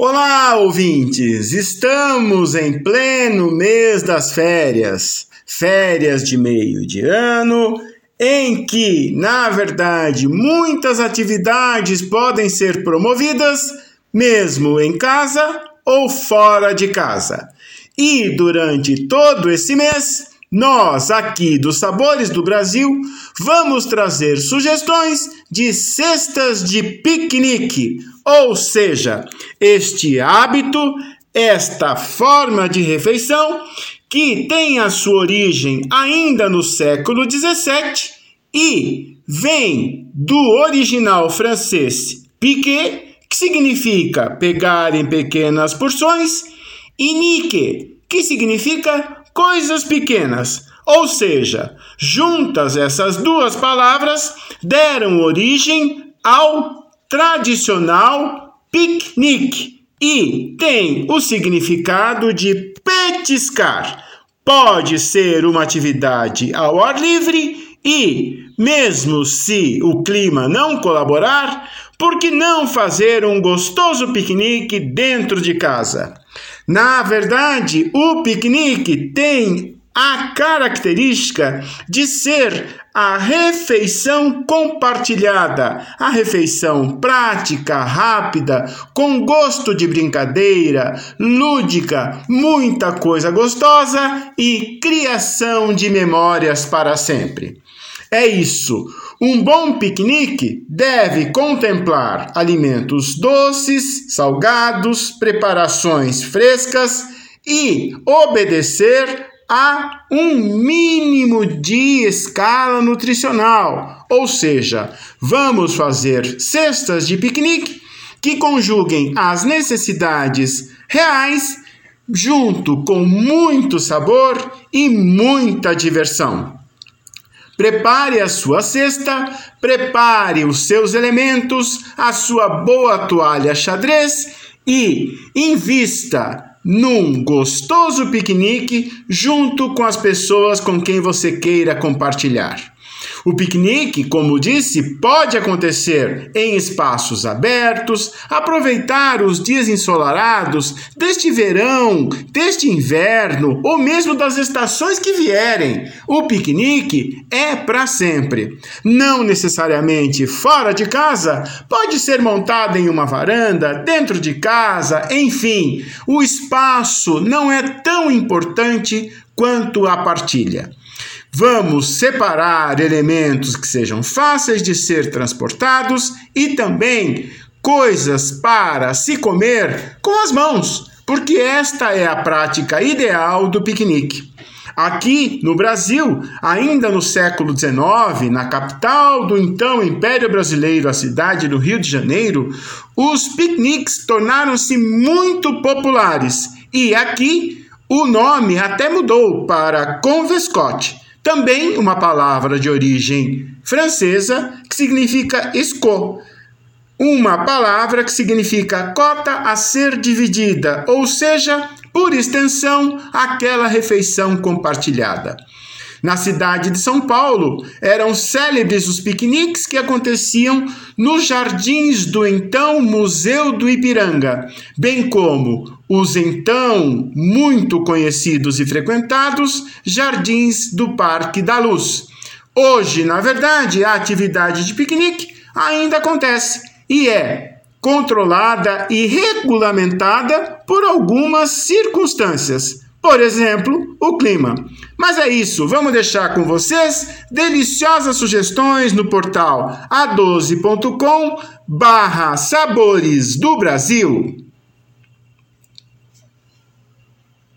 Olá, ouvintes! Estamos em pleno mês das férias, férias de meio de ano, em que, na verdade, muitas atividades podem ser promovidas, mesmo em casa ou fora de casa. E durante todo esse mês, nós, aqui dos Sabores do Brasil, vamos trazer sugestões de cestas de piquenique, ou seja, este hábito, esta forma de refeição que tem a sua origem ainda no século XVII e vem do original francês piquet, que significa pegar em pequenas porções, e nique, que significa coisas pequenas. Ou seja, juntas essas duas palavras deram origem ao tradicional piquenique e tem o significado de petiscar. Pode ser uma atividade ao ar livre e, mesmo se o clima não colaborar, por que não fazer um gostoso piquenique dentro de casa? Na verdade, o piquenique tem a característica de ser a refeição compartilhada, a refeição prática, rápida, com gosto de brincadeira, lúdica, muita coisa gostosa e criação de memórias para sempre. É isso. Um bom piquenique deve contemplar alimentos doces, salgados, preparações frescas e obedecer a um mínimo de escala nutricional. Ou seja, vamos fazer cestas de piquenique que conjuguem as necessidades reais junto com muito sabor e muita diversão. Prepare a sua cesta, prepare os seus elementos, a sua boa toalha xadrez e invista num gostoso piquenique junto com as pessoas com quem você queira compartilhar. O piquenique, como disse, pode acontecer em espaços abertos, aproveitar os dias ensolarados deste verão, deste inverno ou mesmo das estações que vierem. O piquenique é para sempre. Não necessariamente fora de casa, pode ser montado em uma varanda, dentro de casa, enfim. O espaço não é tão importante quanto a partilha. Vamos separar elementos que sejam fáceis de ser transportados e também coisas para se comer com as mãos, porque esta é a prática ideal do piquenique. Aqui no Brasil, ainda no século XIX, na capital do então Império Brasileiro, a cidade do Rio de Janeiro, os piqueniques tornaram-se muito populares e aqui o nome até mudou para convescote também uma palavra de origem francesa que significa esco. Uma palavra que significa cota a ser dividida, ou seja, por extensão, aquela refeição compartilhada. Na cidade de São Paulo, eram célebres os piqueniques que aconteciam nos jardins do então Museu do Ipiranga, bem como os então muito conhecidos e frequentados jardins do Parque da Luz. Hoje, na verdade, a atividade de piquenique ainda acontece e é controlada e regulamentada por algumas circunstâncias. Por exemplo, o clima. Mas é isso, vamos deixar com vocês deliciosas sugestões no portal a12.com barra Sabores do Brasil.